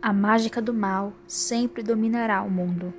A mágica do mal sempre dominará o mundo.